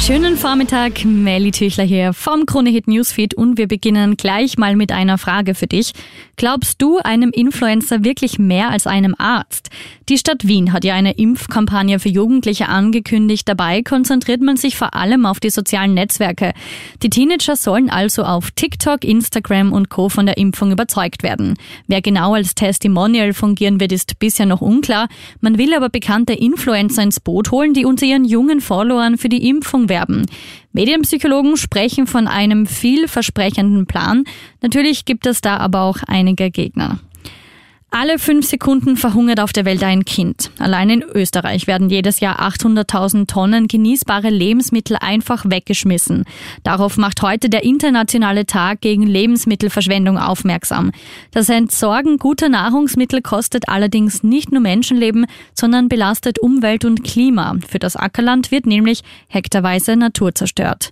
Schönen Vormittag, Melly Tüchler hier vom Kronehit Newsfeed und wir beginnen gleich mal mit einer Frage für dich. Glaubst du einem Influencer wirklich mehr als einem Arzt? Die Stadt Wien hat ja eine Impfkampagne für Jugendliche angekündigt. Dabei konzentriert man sich vor allem auf die sozialen Netzwerke. Die Teenager sollen also auf TikTok, Instagram und Co. von der Impfung überzeugt werden. Wer genau als Testimonial fungieren wird, ist bisher noch unklar. Man will aber bekannte Influencer ins Boot holen, die unter ihren jungen Followern für die Impfung werben. Medienpsychologen sprechen von einem vielversprechenden Plan. Natürlich gibt es da aber auch einige Gegner. Alle fünf Sekunden verhungert auf der Welt ein Kind. Allein in Österreich werden jedes Jahr 800.000 Tonnen genießbare Lebensmittel einfach weggeschmissen. Darauf macht heute der Internationale Tag gegen Lebensmittelverschwendung aufmerksam. Das Entsorgen guter Nahrungsmittel kostet allerdings nicht nur Menschenleben, sondern belastet Umwelt und Klima. Für das Ackerland wird nämlich hektarweise Natur zerstört.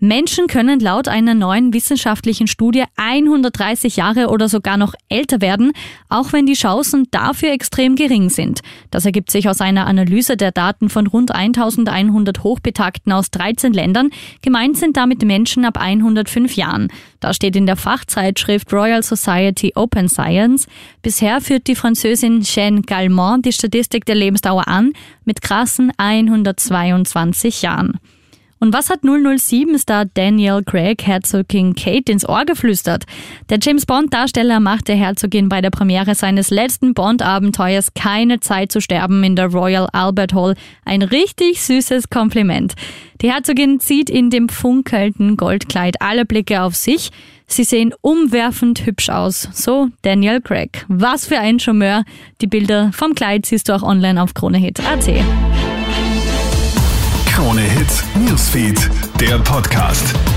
Menschen können laut einer neuen wissenschaftlichen Studie 130 Jahre oder sogar noch älter werden, auch wenn die Chancen dafür extrem gering sind. Das ergibt sich aus einer Analyse der Daten von rund 1100 Hochbetagten aus 13 Ländern. Gemeint sind damit Menschen ab 105 Jahren. Da steht in der Fachzeitschrift Royal Society Open Science. Bisher führt die Französin Jeanne Galmont die Statistik der Lebensdauer an mit krassen 122 Jahren. Und was hat 007-Star Daniel Craig Herzogin Kate ins Ohr geflüstert? Der James Bond-Darsteller machte Herzogin bei der Premiere seines letzten Bond-Abenteuers keine Zeit zu sterben in der Royal Albert Hall. Ein richtig süßes Kompliment. Die Herzogin zieht in dem funkelnden Goldkleid alle Blicke auf sich. Sie sehen umwerfend hübsch aus. So Daniel Craig. Was für ein Charmeur. Die Bilder vom Kleid siehst du auch online auf KroneHit.at. Newsfeed, der Podcast.